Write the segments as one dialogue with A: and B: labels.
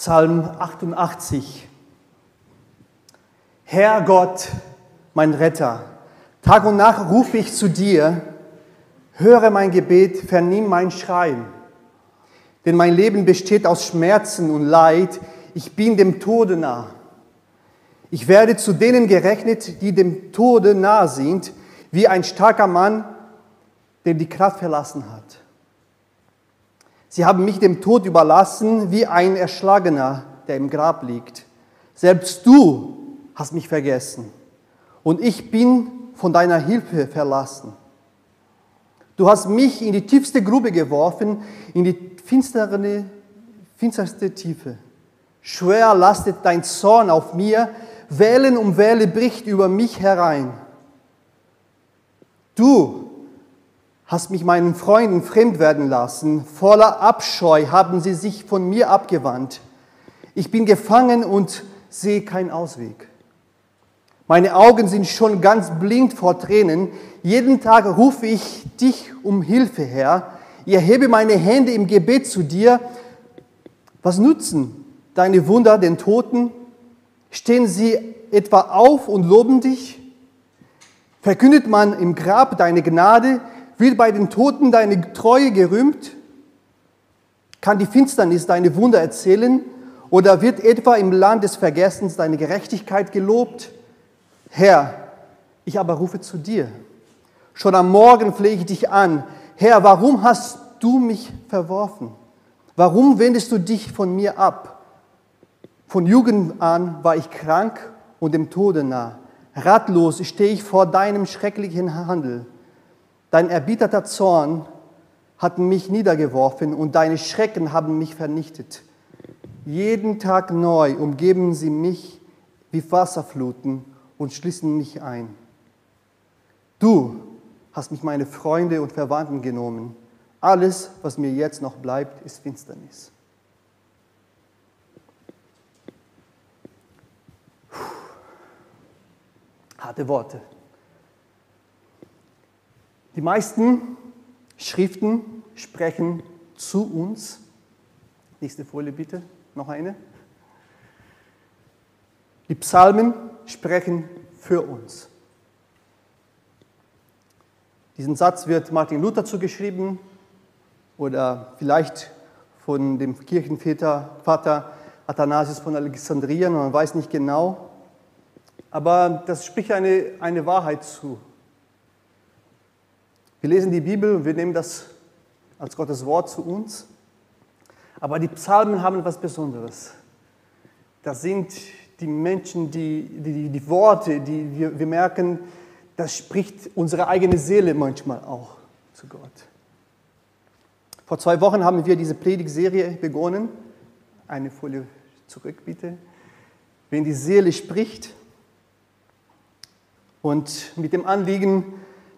A: Psalm 88. Herr Gott, mein Retter, Tag und Nacht rufe ich zu dir, höre mein Gebet, vernimm mein Schreien. Denn mein Leben besteht aus Schmerzen und Leid, ich bin dem Tode nah. Ich werde zu denen gerechnet, die dem Tode nah sind, wie ein starker Mann, der die Kraft verlassen hat. Sie haben mich dem Tod überlassen, wie ein Erschlagener, der im Grab liegt. Selbst du hast mich vergessen und ich bin von deiner Hilfe verlassen. Du hast mich in die tiefste Grube geworfen, in die finstere, finsterste Tiefe. Schwer lastet dein Zorn auf mir, Wellen um Welle bricht über mich herein. Du hast mich meinen Freunden fremd werden lassen. Voller Abscheu haben sie sich von mir abgewandt. Ich bin gefangen und sehe keinen Ausweg. Meine Augen sind schon ganz blind vor Tränen. Jeden Tag rufe ich dich um Hilfe her. Ich erhebe meine Hände im Gebet zu dir. Was nutzen deine Wunder den Toten? Stehen sie etwa auf und loben dich? Verkündet man im Grab deine Gnade? Wird bei den Toten deine Treue gerühmt? Kann die Finsternis deine Wunder erzählen? Oder wird etwa im Land des Vergessens deine Gerechtigkeit gelobt? Herr, ich aber rufe zu dir. Schon am Morgen flehe ich dich an. Herr, warum hast du mich verworfen? Warum wendest du dich von mir ab? Von Jugend an war ich krank und dem Tode nah. Ratlos stehe ich vor deinem schrecklichen Handel. Dein erbitterter Zorn hat mich niedergeworfen und deine Schrecken haben mich vernichtet. Jeden Tag neu umgeben sie mich wie Wasserfluten und schließen mich ein. Du hast mich meine Freunde und Verwandten genommen. Alles, was mir jetzt noch bleibt, ist Finsternis. Puh. Harte Worte. Die meisten Schriften sprechen zu uns. Nächste Folie bitte, noch eine. Die Psalmen sprechen für uns. Diesen Satz wird Martin Luther zugeschrieben oder vielleicht von dem Kirchenväter Vater Athanasius von Alexandrien, man weiß nicht genau. Aber das spricht eine, eine Wahrheit zu. Wir lesen die Bibel und wir nehmen das als Gottes Wort zu uns. Aber die Psalmen haben etwas Besonderes. Das sind die Menschen, die, die, die Worte, die wir, wir merken, das spricht unsere eigene Seele manchmal auch zu Gott. Vor zwei Wochen haben wir diese Predigtserie begonnen. Eine Folie zurück, bitte. Wenn die Seele spricht. Und mit dem Anliegen,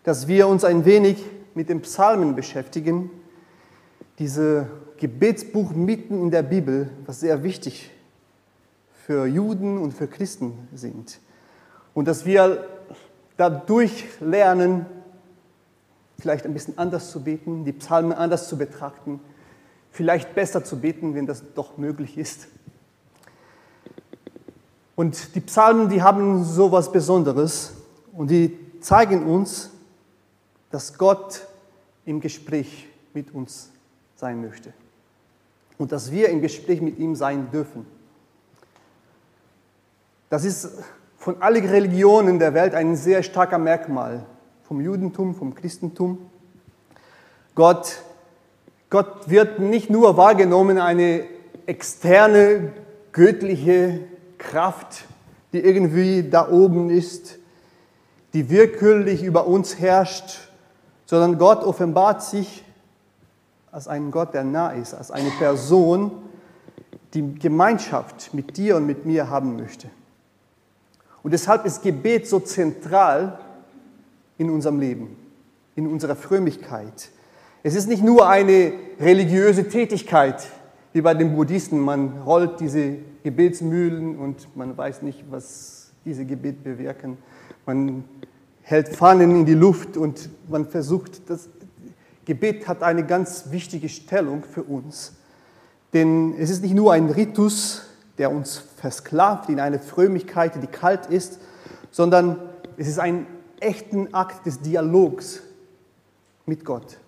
A: dass wir uns ein wenig mit den Psalmen beschäftigen. Dieses Gebetsbuch mitten in der Bibel, was sehr wichtig für Juden und für Christen sind. Und dass wir dadurch lernen, vielleicht ein bisschen anders zu beten, die Psalmen anders zu betrachten, vielleicht besser zu beten, wenn das doch möglich ist. Und die Psalmen, die haben so etwas Besonderes und die zeigen uns, dass Gott im Gespräch mit uns sein möchte und dass wir im Gespräch mit ihm sein dürfen. Das ist von allen Religionen der Welt ein sehr starker Merkmal, vom Judentum, vom Christentum. Gott, Gott wird nicht nur wahrgenommen, eine externe göttliche Kraft, die irgendwie da oben ist, die willkürlich über uns herrscht sondern Gott offenbart sich als ein Gott, der nah ist, als eine Person, die Gemeinschaft mit dir und mit mir haben möchte. Und deshalb ist Gebet so zentral in unserem Leben, in unserer Frömmigkeit. Es ist nicht nur eine religiöse Tätigkeit, wie bei den Buddhisten. Man rollt diese Gebetsmühlen und man weiß nicht, was diese Gebet bewirken. Man hält Fahnen in die Luft und man versucht, das Gebet hat eine ganz wichtige Stellung für uns. Denn es ist nicht nur ein Ritus, der uns versklavt in eine Frömmigkeit, die kalt ist, sondern es ist ein echten Akt des Dialogs mit Gott,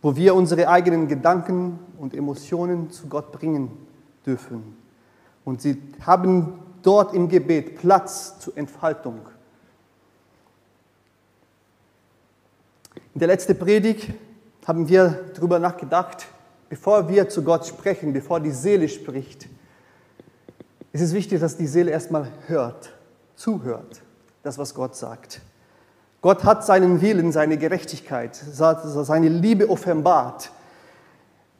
A: wo wir unsere eigenen Gedanken und Emotionen zu Gott bringen dürfen. Und sie haben dort im Gebet Platz zur Entfaltung. In der letzten Predigt haben wir darüber nachgedacht, bevor wir zu Gott sprechen, bevor die Seele spricht, ist es wichtig, dass die Seele erstmal hört, zuhört, das, was Gott sagt. Gott hat seinen Willen, seine Gerechtigkeit, seine Liebe offenbart.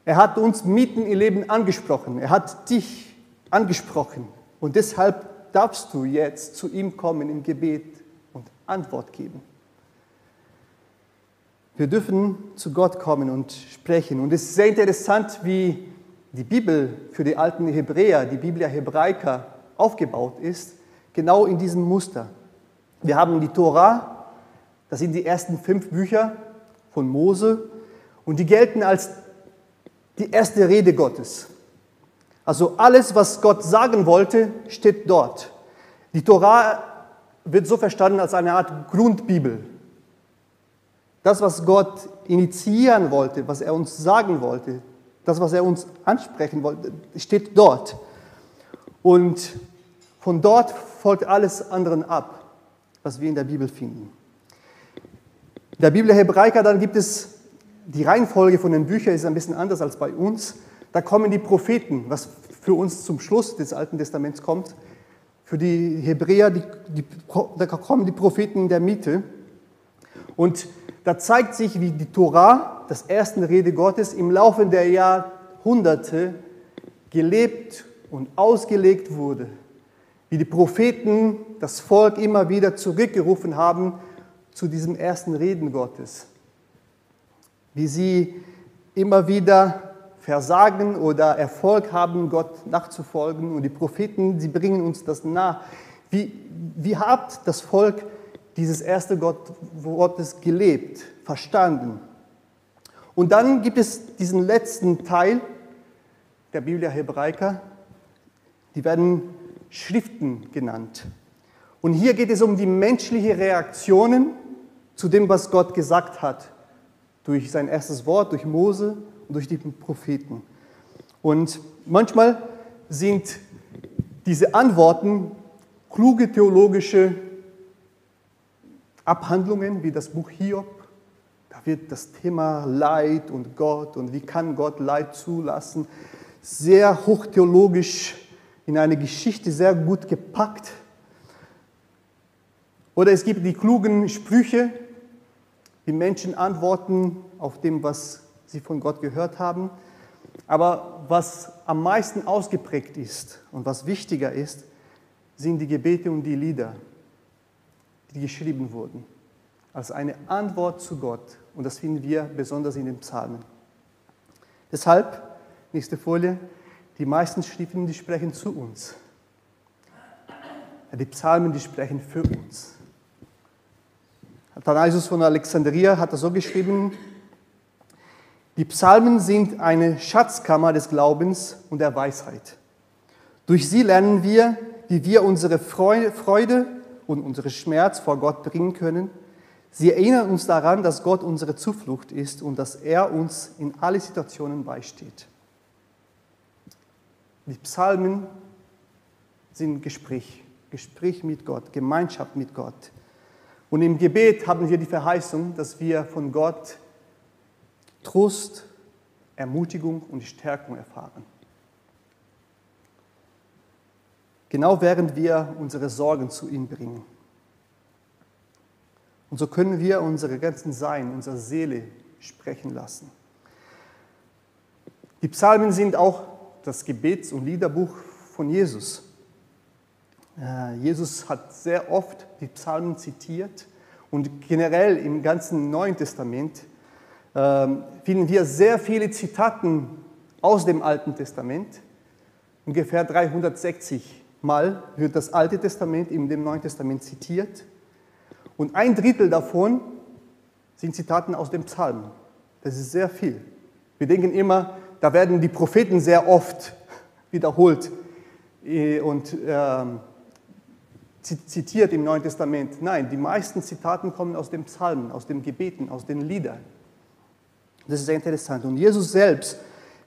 A: Er hat uns mitten im Leben angesprochen. Er hat dich angesprochen. Und deshalb darfst du jetzt zu ihm kommen im Gebet und Antwort geben. Wir dürfen zu Gott kommen und sprechen. Und es ist sehr interessant, wie die Bibel für die alten Hebräer, die Biblia Hebraica, aufgebaut ist, genau in diesem Muster. Wir haben die Tora, das sind die ersten fünf Bücher von Mose, und die gelten als die erste Rede Gottes. Also alles, was Gott sagen wollte, steht dort. Die Tora wird so verstanden als eine Art Grundbibel. Das, was Gott initiieren wollte, was er uns sagen wollte, das, was er uns ansprechen wollte, steht dort. Und von dort folgt alles andere ab, was wir in der Bibel finden. In der Bibel Hebraica dann gibt es die Reihenfolge von den Büchern ist ein bisschen anders als bei uns. Da kommen die Propheten, was für uns zum Schluss des Alten Testaments kommt. Für die Hebräer, die, die, da kommen die Propheten in der Mitte. Und da zeigt sich, wie die Torah, das erste Rede Gottes, im Laufe der Jahrhunderte gelebt und ausgelegt wurde. Wie die Propheten das Volk immer wieder zurückgerufen haben zu diesem ersten Reden Gottes. Wie sie immer wieder versagen oder Erfolg haben, Gott nachzufolgen. Und die Propheten, sie bringen uns das nah. Wie, wie hat das Volk dieses erste Gott, Wortes gelebt, verstanden. Und dann gibt es diesen letzten Teil der Biblia Hebraica, die werden Schriften genannt. Und hier geht es um die menschlichen Reaktionen zu dem, was Gott gesagt hat, durch sein erstes Wort, durch Mose und durch die Propheten. Und manchmal sind diese Antworten kluge theologische Abhandlungen wie das Buch Hiob. Da wird das Thema Leid und Gott und wie kann Gott Leid zulassen sehr hochtheologisch in eine Geschichte sehr gut gepackt. Oder es gibt die klugen Sprüche, wie Menschen antworten auf dem, was sie von Gott gehört haben. Aber was am meisten ausgeprägt ist und was wichtiger ist, sind die Gebete und die Lieder die geschrieben wurden, als eine Antwort zu Gott. Und das finden wir besonders in den Psalmen. Deshalb, nächste Folie, die meisten Schriften, die sprechen zu uns. Die Psalmen, die sprechen für uns. Athanasius von Alexandria hat das so geschrieben, die Psalmen sind eine Schatzkammer des Glaubens und der Weisheit. Durch sie lernen wir, wie wir unsere Freude und unseren Schmerz vor Gott bringen können. Sie erinnern uns daran, dass Gott unsere Zuflucht ist und dass er uns in alle Situationen beisteht. Die Psalmen sind Gespräch, Gespräch mit Gott, Gemeinschaft mit Gott. Und im Gebet haben wir die Verheißung, dass wir von Gott Trost, Ermutigung und Stärkung erfahren. Genau während wir unsere Sorgen zu ihm bringen. Und so können wir unsere ganzen Sein, unsere Seele sprechen lassen. Die Psalmen sind auch das Gebets- und Liederbuch von Jesus. Äh, Jesus hat sehr oft die Psalmen zitiert und generell im ganzen Neuen Testament ähm, finden wir sehr viele Zitaten aus dem Alten Testament, ungefähr 360 Mal wird das Alte Testament in dem Neuen Testament zitiert und ein Drittel davon sind Zitaten aus dem Psalm. Das ist sehr viel. Wir denken immer, da werden die Propheten sehr oft wiederholt äh, und äh, zitiert im Neuen Testament. Nein, die meisten Zitaten kommen aus den Psalmen, aus den Gebeten, aus den Liedern. Das ist sehr interessant. Und Jesus selbst,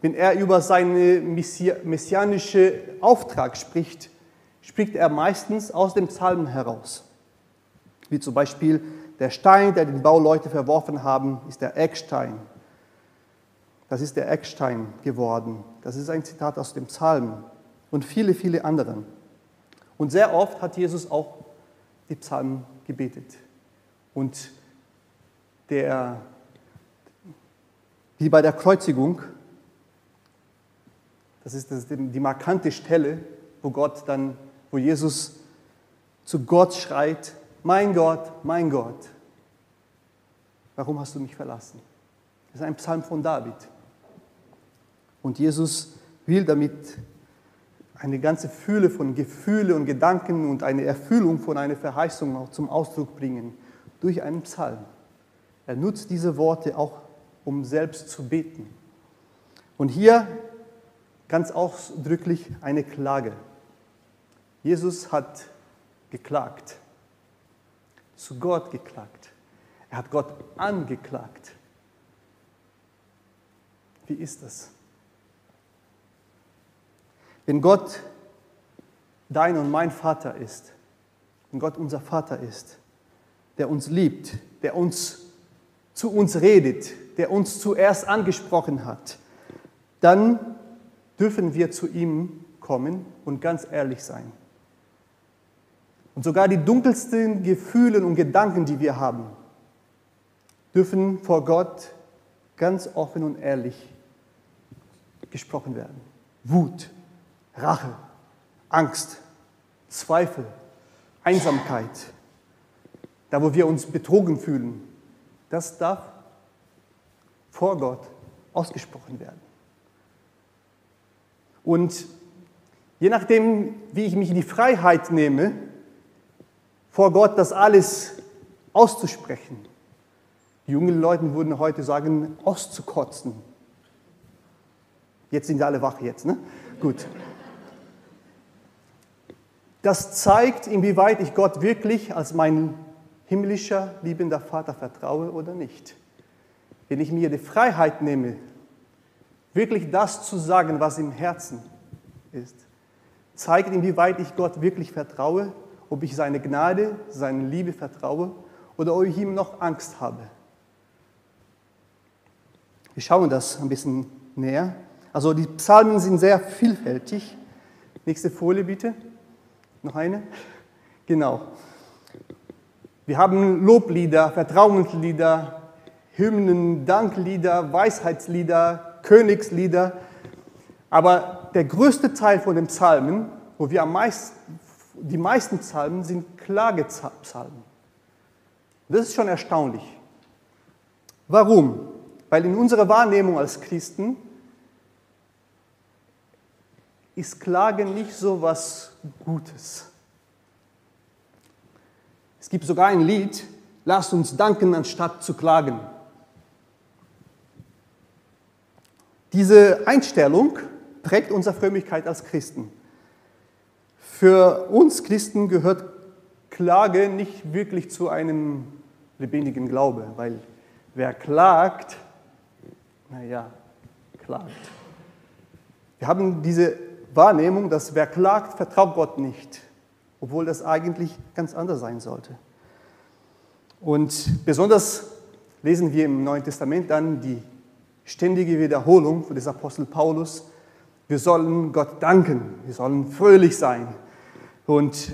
A: wenn er über seinen messianischen Auftrag spricht, spricht er meistens aus dem Psalmen heraus. Wie zum Beispiel der Stein, der den Bauleute verworfen haben, ist der Eckstein. Das ist der Eckstein geworden. Das ist ein Zitat aus dem Psalm und viele, viele anderen. Und sehr oft hat Jesus auch die Psalmen gebetet. Und der, wie bei der Kreuzigung, das ist die markante Stelle, wo Gott dann, wo Jesus zu Gott schreit, mein Gott, mein Gott, warum hast du mich verlassen? Das ist ein Psalm von David. Und Jesus will damit eine ganze Fülle von Gefühlen und Gedanken und eine Erfüllung von einer Verheißung auch zum Ausdruck bringen durch einen Psalm. Er nutzt diese Worte auch, um selbst zu beten. Und hier ganz ausdrücklich eine Klage. Jesus hat geklagt, zu Gott geklagt. Er hat Gott angeklagt. Wie ist das? Wenn Gott dein und mein Vater ist, wenn Gott unser Vater ist, der uns liebt, der uns zu uns redet, der uns zuerst angesprochen hat, dann dürfen wir zu ihm kommen und ganz ehrlich sein. Und sogar die dunkelsten Gefühle und Gedanken, die wir haben, dürfen vor Gott ganz offen und ehrlich gesprochen werden. Wut, Rache, Angst, Zweifel, Einsamkeit, da wo wir uns betrogen fühlen, das darf vor Gott ausgesprochen werden. Und je nachdem, wie ich mich in die Freiheit nehme, vor Gott das alles auszusprechen, jungen Leute würden heute sagen, auszukotzen. Jetzt sind alle wach jetzt, ne? Gut. Das zeigt, inwieweit ich Gott wirklich als mein himmlischer, liebender Vater vertraue oder nicht. Wenn ich mir die Freiheit nehme, wirklich das zu sagen, was im Herzen ist, zeigt, inwieweit ich Gott wirklich vertraue, ob ich seine Gnade, seine Liebe vertraue oder ob ich ihm noch Angst habe. Wir schauen das ein bisschen näher. Also die Psalmen sind sehr vielfältig. Nächste Folie bitte. Noch eine? Genau. Wir haben Loblieder, Vertrauenslieder, Hymnen, Danklieder, Weisheitslieder, Königslieder. Aber der größte Teil von den Psalmen, wo wir am meisten, die meisten Psalmen sind Klagepsalmen. Das ist schon erstaunlich. Warum? Weil in unserer Wahrnehmung als Christen ist Klage nicht so was Gutes. Es gibt sogar ein Lied, lasst uns danken, anstatt zu klagen. Diese Einstellung prägt unsere Frömmigkeit als Christen. Für uns Christen gehört Klage nicht wirklich zu einem lebendigen Glaube, weil wer klagt, naja, klagt. Wir haben diese Wahrnehmung, dass wer klagt, vertraut Gott nicht, obwohl das eigentlich ganz anders sein sollte. Und besonders lesen wir im Neuen Testament dann die ständige Wiederholung des Apostel Paulus. Wir sollen Gott danken, wir sollen fröhlich sein und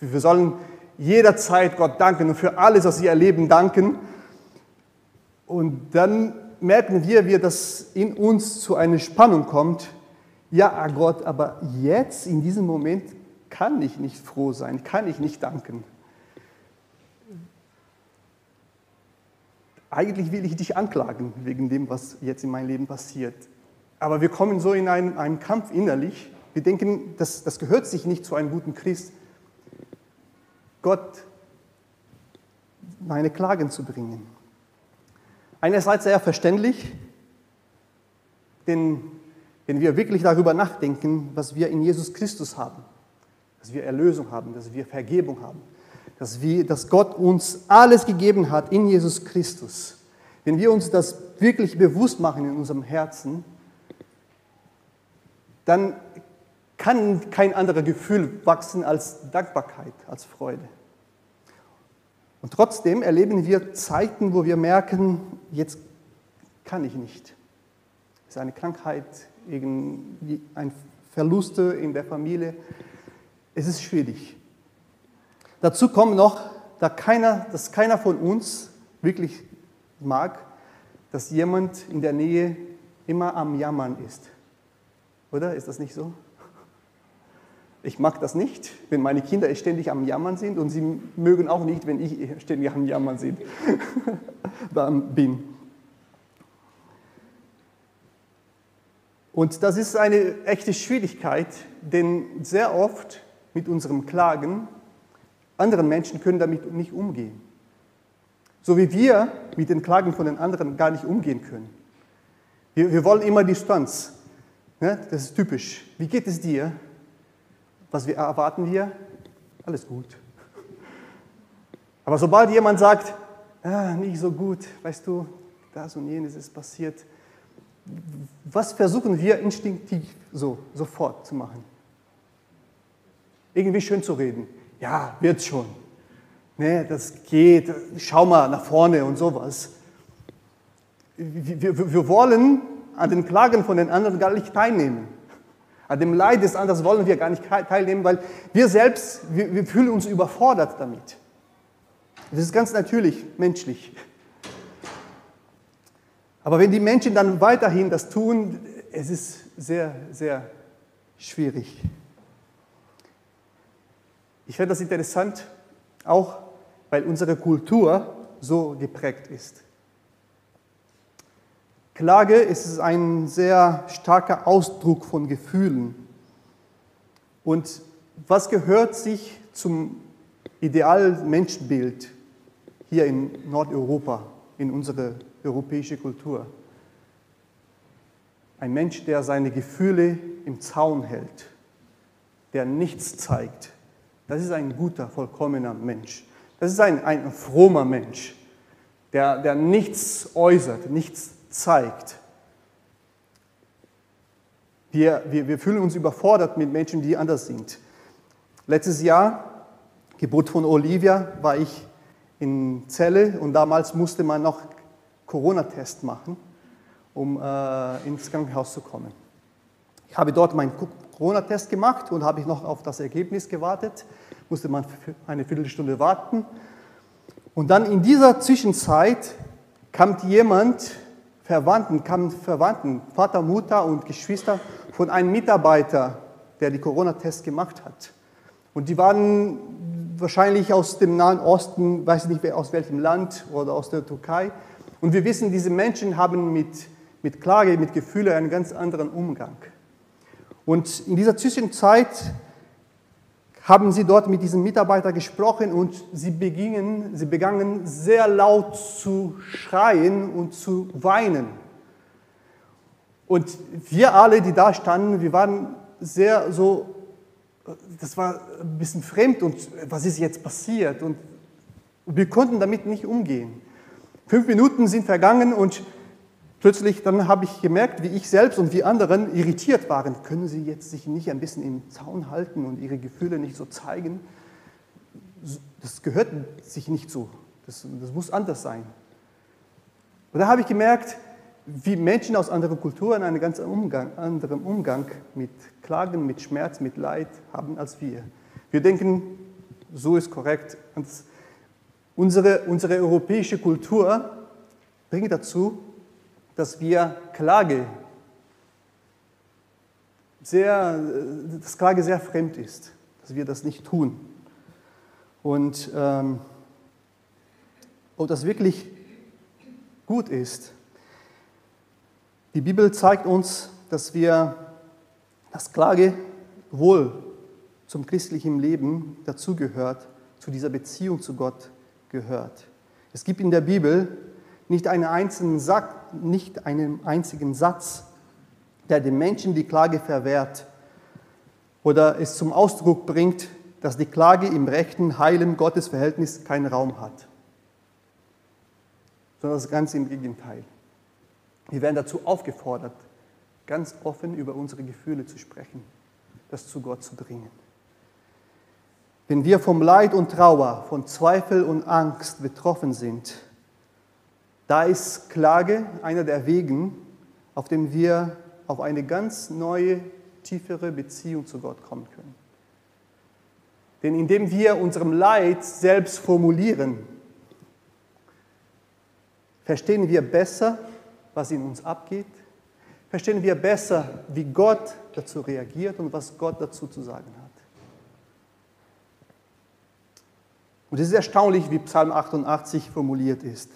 A: wir sollen jederzeit Gott danken und für alles, was sie erleben, danken. Und dann merken wir, wie das in uns zu einer Spannung kommt, ja Gott, aber jetzt in diesem Moment kann ich nicht froh sein, kann ich nicht danken. Eigentlich will ich dich anklagen wegen dem, was jetzt in meinem Leben passiert. Aber wir kommen so in einen, einen Kampf innerlich. Wir denken, das, das gehört sich nicht zu einem guten Christ, Gott meine Klagen zu bringen. Einerseits sehr verständlich, Denn wenn wir wirklich darüber nachdenken, was wir in Jesus Christus haben, dass wir Erlösung haben, dass wir Vergebung haben, dass, wir, dass Gott uns alles gegeben hat in Jesus Christus, wenn wir uns das wirklich bewusst machen in unserem Herzen, dann kann kein anderes Gefühl wachsen als Dankbarkeit, als Freude. Und trotzdem erleben wir Zeiten, wo wir merken, jetzt kann ich nicht. Es ist eine Krankheit, ein Verlust in der Familie. Es ist schwierig. Dazu kommt noch, dass keiner, dass keiner von uns wirklich mag, dass jemand in der Nähe immer am Jammern ist. Oder ist das nicht so? Ich mag das nicht, wenn meine Kinder ständig am Jammern sind und sie mögen auch nicht, wenn ich ständig am Jammern bin. Und das ist eine echte Schwierigkeit, denn sehr oft mit unserem Klagen, andere Menschen können damit nicht umgehen. So wie wir mit den Klagen von den anderen gar nicht umgehen können. Wir, wir wollen immer Distanz. Ne? Das ist typisch. Wie geht es dir? Was wir erwarten wir? Alles gut. Aber sobald jemand sagt, ah, nicht so gut, weißt du, das und jenes ist passiert, was versuchen wir instinktiv so sofort zu machen? Irgendwie schön zu reden. Ja, wird schon. Nee, das geht. Schau mal nach vorne und sowas. Wir, wir, wir wollen an den Klagen von den anderen gar nicht teilnehmen. An dem Leid des anderen wollen wir gar nicht teilnehmen, weil wir selbst, wir, wir fühlen uns überfordert damit. Das ist ganz natürlich, menschlich. Aber wenn die Menschen dann weiterhin das tun, es ist sehr, sehr schwierig. Ich finde das interessant, auch weil unsere Kultur so geprägt ist. Klage ist ein sehr starker Ausdruck von Gefühlen. Und was gehört sich zum idealen Menschenbild hier in Nordeuropa, in unsere europäische Kultur? Ein Mensch, der seine Gefühle im Zaun hält, der nichts zeigt. Das ist ein guter, vollkommener Mensch. Das ist ein, ein frommer Mensch, der, der nichts äußert, nichts zeigt. Wir, wir, wir fühlen uns überfordert mit Menschen, die anders sind. Letztes Jahr, Geburt von Olivia, war ich in Celle und damals musste man noch Corona-Test machen, um äh, ins Krankenhaus zu kommen. Ich habe dort meinen Corona-Test gemacht und habe noch auf das Ergebnis gewartet. Musste man eine Viertelstunde warten. Und dann in dieser Zwischenzeit kam jemand Verwandten, kamen Verwandten, Vater, Mutter und Geschwister von einem Mitarbeiter, der die Corona-Test gemacht hat. Und die waren wahrscheinlich aus dem Nahen Osten, weiß nicht aus welchem Land oder aus der Türkei. Und wir wissen, diese Menschen haben mit, mit Klage, mit Gefühlen einen ganz anderen Umgang. Und in dieser Zwischenzeit haben sie dort mit diesem Mitarbeiter gesprochen und sie, begingen, sie begannen sehr laut zu schreien und zu weinen. Und wir alle, die da standen, wir waren sehr so, das war ein bisschen fremd und was ist jetzt passiert? Und wir konnten damit nicht umgehen. Fünf Minuten sind vergangen und Plötzlich dann habe ich gemerkt, wie ich selbst und wie anderen irritiert waren. Können sie jetzt sich nicht ein bisschen im Zaun halten und ihre Gefühle nicht so zeigen? Das gehört sich nicht so. Das, das muss anders sein. Und da habe ich gemerkt, wie Menschen aus anderen Kulturen einen ganz Umgang, anderen Umgang mit Klagen, mit Schmerz, mit Leid haben als wir. Wir denken, so ist korrekt. Unsere, unsere europäische Kultur bringt dazu, dass wir Klage sehr, dass Klage sehr fremd ist, dass wir das nicht tun. Und ähm, ob das wirklich gut ist. Die Bibel zeigt uns, dass wir das Klage wohl zum christlichen Leben dazugehört, zu dieser Beziehung zu Gott gehört. Es gibt in der Bibel nicht einen einzigen, Satz, nicht einen einzigen Satz, der dem Menschen die Klage verwehrt oder es zum Ausdruck bringt, dass die Klage im rechten, heilen Gottesverhältnis keinen Raum hat. Sondern das Ganze im Gegenteil. Wir werden dazu aufgefordert, ganz offen über unsere Gefühle zu sprechen, das zu Gott zu bringen. Wenn wir vom Leid und Trauer, von Zweifel und Angst betroffen sind, da ist Klage einer der Wegen, auf dem wir auf eine ganz neue, tiefere Beziehung zu Gott kommen können. Denn indem wir unserem Leid selbst formulieren, verstehen wir besser, was in uns abgeht, verstehen wir besser, wie Gott dazu reagiert und was Gott dazu zu sagen hat. Und es ist erstaunlich, wie Psalm 88 formuliert ist.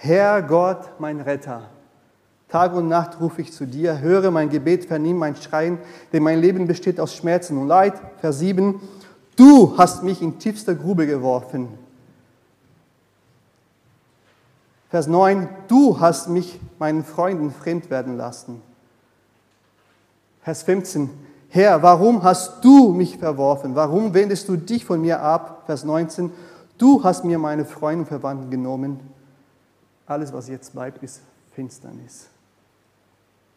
A: Herr Gott, mein Retter, Tag und Nacht rufe ich zu dir, höre mein Gebet, vernimm mein Schreien, denn mein Leben besteht aus Schmerzen und Leid. Vers 7, du hast mich in tiefster Grube geworfen. Vers 9, du hast mich meinen Freunden fremd werden lassen. Vers 15, Herr, warum hast du mich verworfen? Warum wendest du dich von mir ab? Vers 19, du hast mir meine Freunde und Verwandten genommen. Alles, was jetzt bleibt, ist Finsternis.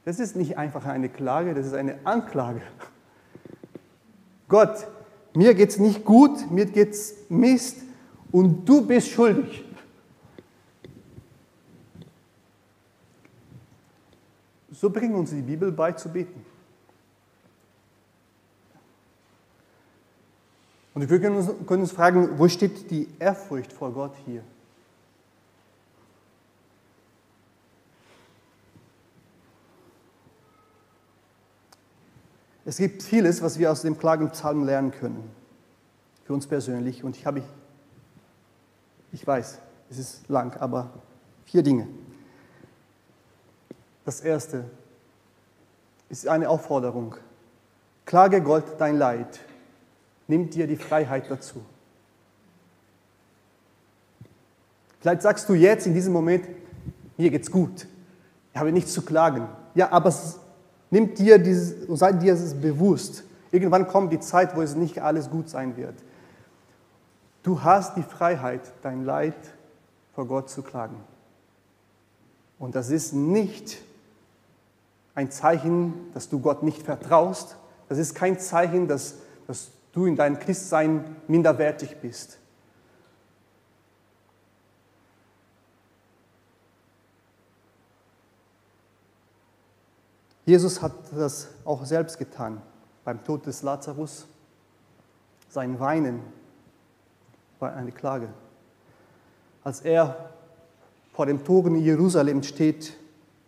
A: Das ist nicht einfach eine Klage, das ist eine Anklage. Gott, mir geht es nicht gut, mir geht es Mist und du bist schuldig. So bringen uns die Bibel bei zu beten. Und wir können uns, können uns fragen, wo steht die Ehrfurcht vor Gott hier? Es gibt vieles, was wir aus dem Klagenpsalm lernen können, für uns persönlich. Und ich habe, ich weiß, es ist lang, aber vier Dinge. Das erste ist eine Aufforderung. Klage Gott dein Leid, nimm dir die Freiheit dazu. Vielleicht sagst du jetzt in diesem Moment, mir geht's gut, ich habe nichts zu klagen. Ja, aber nimm dir dieses, sei dir es bewusst. Irgendwann kommt die Zeit, wo es nicht alles gut sein wird. Du hast die Freiheit, dein Leid vor Gott zu klagen. Und das ist nicht ein Zeichen, dass du Gott nicht vertraust. Das ist kein Zeichen, dass, dass du in deinem Christsein minderwertig bist. Jesus hat das auch selbst getan beim Tod des Lazarus. Sein Weinen war eine Klage. Als er vor dem Toren Jerusalem steht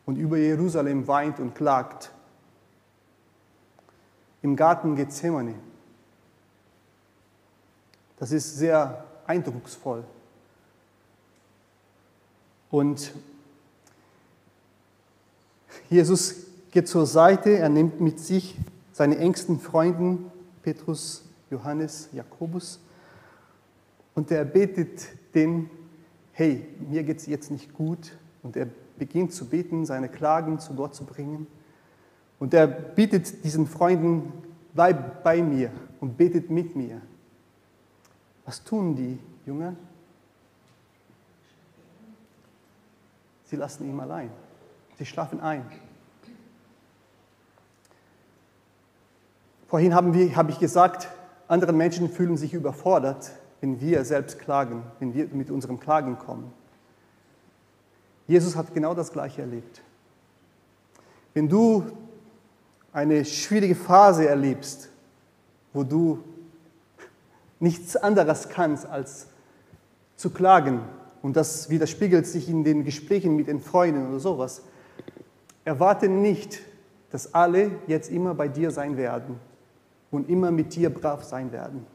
A: und über Jerusalem weint und klagt. Im Garten Gethsemane. Das ist sehr eindrucksvoll. Und Jesus geht zur Seite, er nimmt mit sich seine engsten Freunden, Petrus, Johannes, Jakobus, und er betet den, hey, mir geht es jetzt nicht gut, und er beginnt zu beten, seine Klagen zu Gott zu bringen. Und er bittet diesen Freunden, bleib bei mir und betet mit mir. Was tun die Jünger? Sie lassen ihn allein. Sie schlafen ein. Vorhin habe ich gesagt, andere Menschen fühlen sich überfordert, wenn wir selbst klagen, wenn wir mit unserem Klagen kommen. Jesus hat genau das Gleiche erlebt. Wenn du eine schwierige Phase erlebst, wo du nichts anderes kannst als zu klagen und das widerspiegelt sich in den Gesprächen mit den Freunden oder sowas, erwarte nicht, dass alle jetzt immer bei dir sein werden und immer mit dir brav sein werden.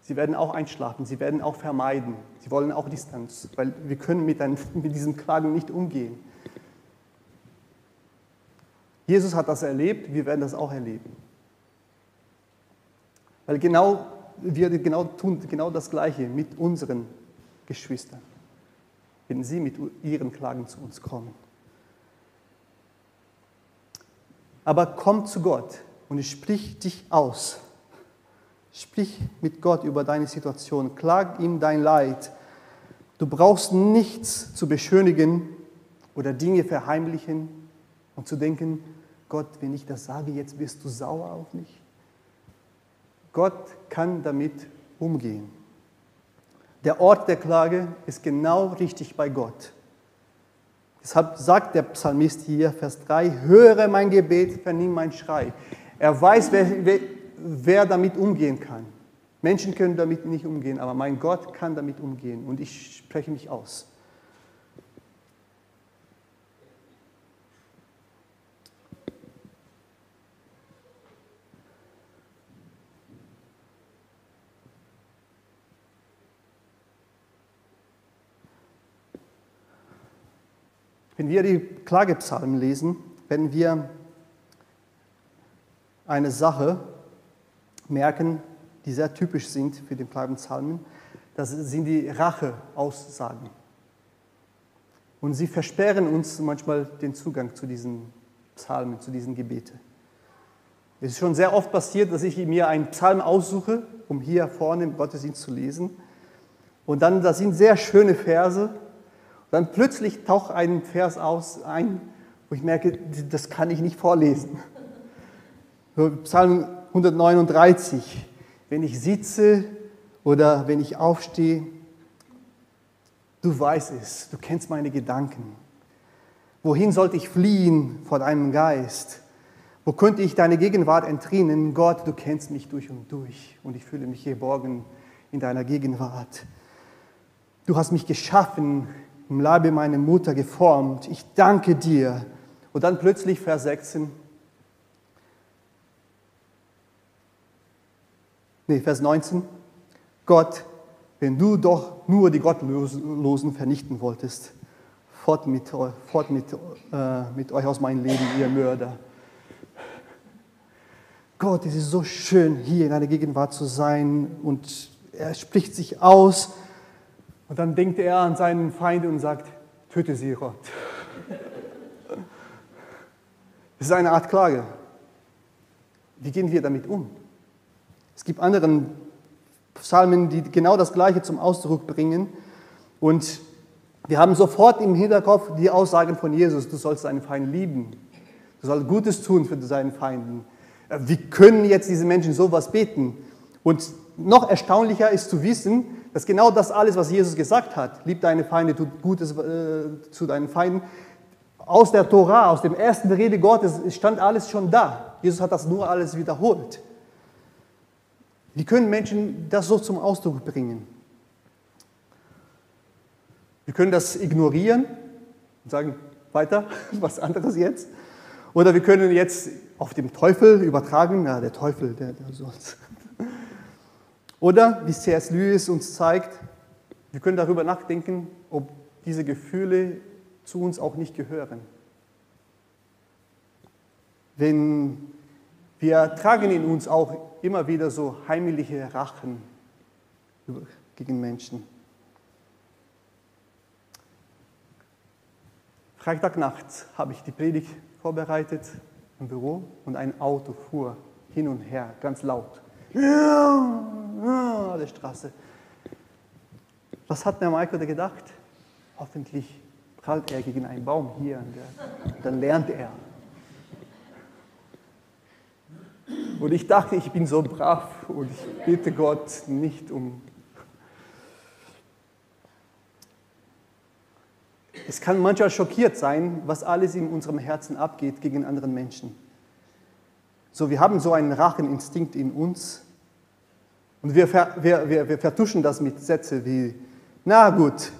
A: Sie werden auch einschlafen, sie werden auch vermeiden, sie wollen auch Distanz, weil wir können mit, ein, mit diesem Klagen nicht umgehen. Jesus hat das erlebt, wir werden das auch erleben. Weil genau, wir genau, tun genau das Gleiche mit unseren Geschwistern, wenn sie mit ihren Klagen zu uns kommen. Aber komm zu Gott und sprich dich aus. Sprich mit Gott über deine Situation. Klag ihm dein Leid. Du brauchst nichts zu beschönigen oder Dinge verheimlichen und zu denken, Gott, wenn ich das sage, jetzt wirst du sauer auf mich. Gott kann damit umgehen. Der Ort der Klage ist genau richtig bei Gott. Deshalb sagt der Psalmist hier, Vers 3, höre mein Gebet, vernimm mein Schrei. Er weiß, wer, wer, wer damit umgehen kann. Menschen können damit nicht umgehen, aber mein Gott kann damit umgehen und ich spreche mich aus. Wenn wir die Klagepsalmen lesen, werden wir eine Sache merken, die sehr typisch sind für den Klagepsalmen. Das sind die Racheaussagen. Und sie versperren uns manchmal den Zugang zu diesen Psalmen, zu diesen Gebeten. Es ist schon sehr oft passiert, dass ich mir einen Psalm aussuche, um hier vorne im Gottesdienst zu lesen. Und dann, da sind sehr schöne Verse, dann plötzlich taucht ein Vers aus, ein, wo ich merke, das kann ich nicht vorlesen. Psalm 139. Wenn ich sitze oder wenn ich aufstehe, du weißt es, du kennst meine Gedanken. Wohin sollte ich fliehen vor deinem Geist? Wo könnte ich deine Gegenwart entrinnen? Gott, du kennst mich durch und durch und ich fühle mich geborgen in deiner Gegenwart. Du hast mich geschaffen im Leibe meiner Mutter geformt. Ich danke dir. Und dann plötzlich Vers 16. Nee, Vers 19. Gott, wenn du doch nur die Gottlosen vernichten wolltest, fort mit, fort mit, äh, mit euch aus meinem Leben, ihr Mörder. Gott, es ist so schön, hier in deiner Gegenwart zu sein und er spricht sich aus und dann denkt er an seinen Feind und sagt, töte sie, Gott. Das ist eine Art Klage. Wie gehen wir damit um? Es gibt andere Psalmen, die genau das Gleiche zum Ausdruck bringen. Und wir haben sofort im Hinterkopf die Aussagen von Jesus, du sollst deinen Feind lieben. Du sollst Gutes tun für deinen Feinden. Wie können jetzt diese Menschen sowas beten? Und noch erstaunlicher ist zu wissen, dass genau das alles, was Jesus gesagt hat, lieb deine Feinde, tut Gutes äh, zu deinen Feinden, aus der Tora, aus dem ersten Rede Gottes, stand alles schon da. Jesus hat das nur alles wiederholt. Wie können Menschen das so zum Ausdruck bringen? Wir können das ignorieren und sagen, weiter, was anderes jetzt. Oder wir können jetzt auf den Teufel übertragen, ja, der Teufel, der, der soll's. Oder, wie C.S. Lewis uns zeigt, wir können darüber nachdenken, ob diese Gefühle zu uns auch nicht gehören. Wenn wir tragen in uns auch immer wieder so heimliche Rachen gegen Menschen. Freitagnachts habe ich die Predigt vorbereitet im Büro und ein Auto fuhr hin und her, ganz laut ja, der Straße. Was hat der Michael gedacht? Hoffentlich prallt er gegen einen Baum hier und dann lernt er. Und ich dachte, ich bin so brav und ich bitte Gott nicht um. Es kann manchmal schockiert sein, was alles in unserem Herzen abgeht gegen anderen Menschen. So, wir haben so einen Racheninstinkt in uns und wir, wir, wir, wir vertuschen das mit Sätzen wie, na gut,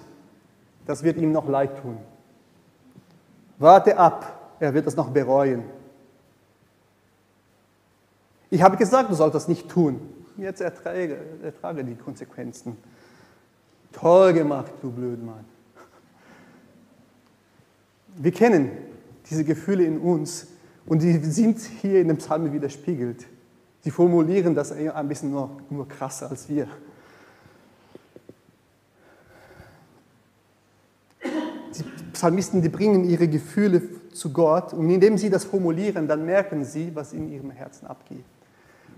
A: das wird ihm noch leid tun. Warte ab, er wird das noch bereuen. Ich habe gesagt, du sollst das nicht tun. Jetzt ertrage, ertrage die Konsequenzen. Toll gemacht, du Blödmann. Wir kennen diese Gefühle in uns und die sind hier in dem Psalm widerspiegelt. Sie formulieren das ein bisschen nur, nur krasser als wir. Die Psalmisten, die bringen ihre Gefühle zu Gott und indem sie das formulieren, dann merken sie, was in ihrem Herzen abgeht.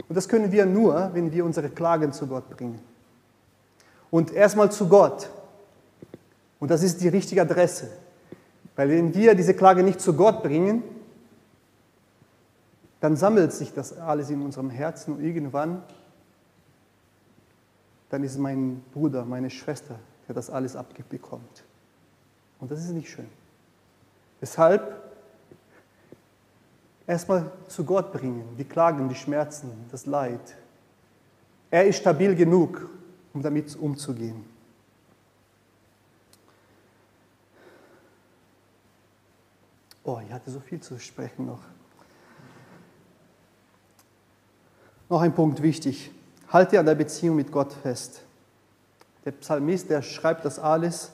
A: Und das können wir nur, wenn wir unsere Klagen zu Gott bringen. Und erstmal zu Gott. Und das ist die richtige Adresse. Weil wenn wir diese Klage nicht zu Gott bringen, dann sammelt sich das alles in unserem Herzen und irgendwann, dann ist mein Bruder, meine Schwester, der das alles abbekommt. Und das ist nicht schön. Deshalb erstmal zu Gott bringen, die Klagen, die Schmerzen, das Leid. Er ist stabil genug, um damit umzugehen. Oh, ich hatte so viel zu sprechen noch. Noch ein Punkt wichtig. Halte an der Beziehung mit Gott fest. Der Psalmist, der schreibt das alles.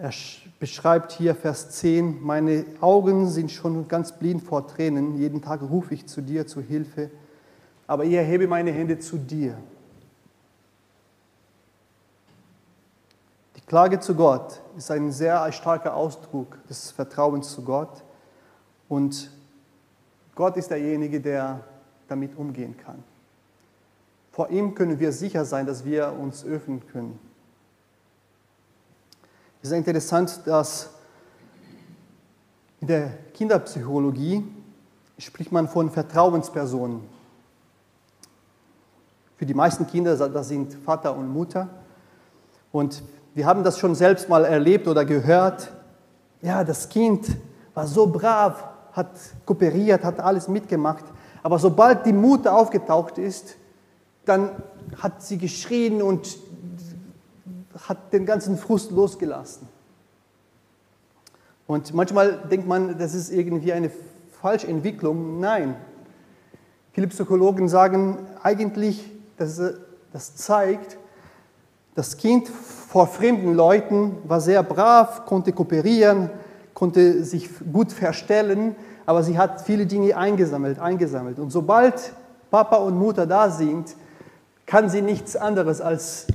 A: Er beschreibt hier Vers 10, meine Augen sind schon ganz blind vor Tränen, jeden Tag rufe ich zu dir zu Hilfe, aber ich erhebe meine Hände zu dir. Die Klage zu Gott ist ein sehr starker Ausdruck des Vertrauens zu Gott und Gott ist derjenige, der damit umgehen kann. Vor ihm können wir sicher sein, dass wir uns öffnen können. Es ist interessant, dass in der Kinderpsychologie spricht man von Vertrauenspersonen. Für die meisten Kinder, das sind Vater und Mutter. Und wir haben das schon selbst mal erlebt oder gehört. Ja, das Kind war so brav, hat kooperiert, hat alles mitgemacht. Aber sobald die Mutter aufgetaucht ist, dann hat sie geschrien und hat den ganzen Frust losgelassen. Und manchmal denkt man, das ist irgendwie eine Falschentwicklung. Nein. Viele Psychologen sagen eigentlich, dass das zeigt, das Kind vor fremden Leuten war sehr brav, konnte kooperieren, konnte sich gut verstellen, aber sie hat viele Dinge eingesammelt, eingesammelt. Und sobald Papa und Mutter da sind, kann sie nichts anderes als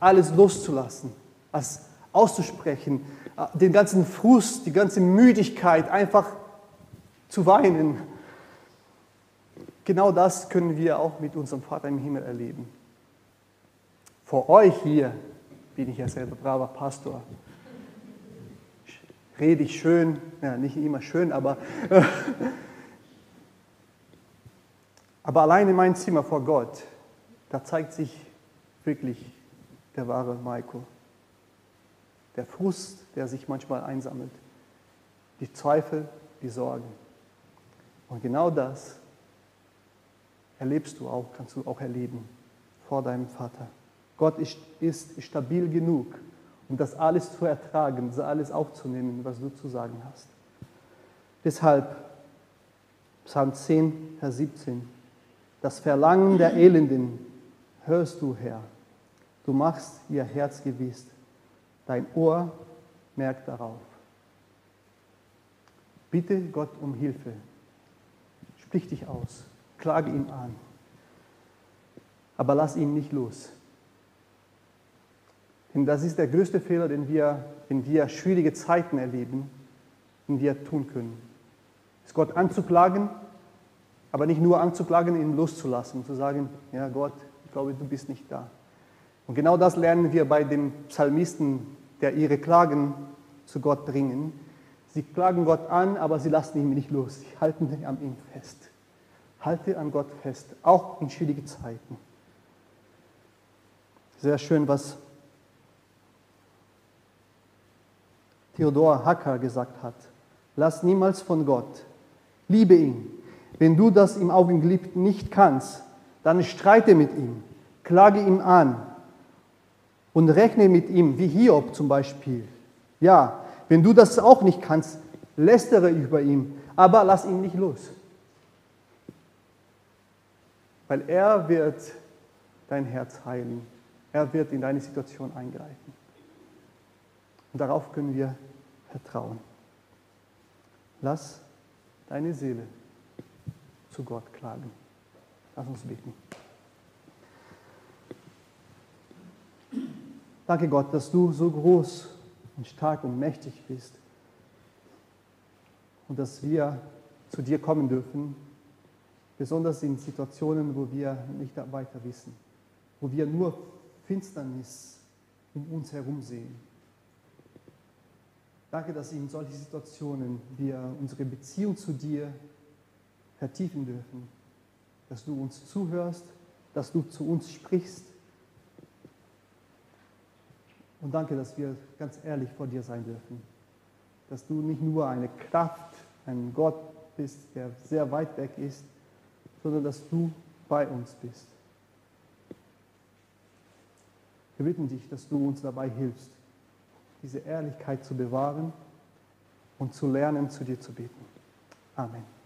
A: alles loszulassen, als auszusprechen, den ganzen Frust, die ganze Müdigkeit einfach zu weinen. Genau das können wir auch mit unserem Vater im Himmel erleben. Vor euch hier bin ich ja selber braver Pastor. Rede ich schön, ja, nicht immer schön, aber, aber allein in meinem Zimmer vor Gott, da zeigt sich wirklich der wahre Maiko. Der Frust, der sich manchmal einsammelt. Die Zweifel, die Sorgen. Und genau das erlebst du auch, kannst du auch erleben vor deinem Vater. Gott ist, ist stabil genug, um das alles zu ertragen, das alles aufzunehmen, was du zu sagen hast. Deshalb, Psalm 10, Vers 17, das Verlangen der Elenden hörst du, Herr, Du machst ihr Herz gewiss. Dein Ohr merkt darauf. Bitte Gott um Hilfe. Sprich dich aus. Klage ihn an. Aber lass ihn nicht los. Denn das ist der größte Fehler, den wir, wenn wir schwierige Zeiten erleben, den wir tun können. Ist Gott anzuklagen, aber nicht nur anzuklagen, ihn loszulassen, zu sagen, ja Gott, ich glaube, du bist nicht da. Und genau das lernen wir bei dem Psalmisten, der ihre Klagen zu Gott bringen. Sie klagen Gott an, aber sie lassen ihn nicht los. Sie halten an ihm fest. Halte an Gott fest, auch in schwierigen Zeiten. Sehr schön, was Theodor Hacker gesagt hat. Lass niemals von Gott. Liebe ihn. Wenn du das im Augenblick nicht kannst, dann streite mit ihm. Klage ihm an und rechne mit ihm, wie Hiob zum Beispiel. Ja, wenn du das auch nicht kannst, lästere über ihn, aber lass ihn nicht los. Weil er wird dein Herz heilen. Er wird in deine Situation eingreifen. Und darauf können wir vertrauen. Lass deine Seele zu Gott klagen. Lass uns beten. Danke Gott, dass du so groß und stark und mächtig bist. und dass wir zu dir kommen dürfen, besonders in Situationen, wo wir nicht weiter wissen, wo wir nur Finsternis um uns herum sehen. Danke, dass in solchen Situationen wir unsere Beziehung zu dir vertiefen dürfen, dass du uns zuhörst, dass du zu uns sprichst. Und danke, dass wir ganz ehrlich vor dir sein dürfen, dass du nicht nur eine Kraft, ein Gott bist, der sehr weit weg ist, sondern dass du bei uns bist. Wir bitten dich, dass du uns dabei hilfst, diese Ehrlichkeit zu bewahren und zu lernen, zu dir zu beten. Amen.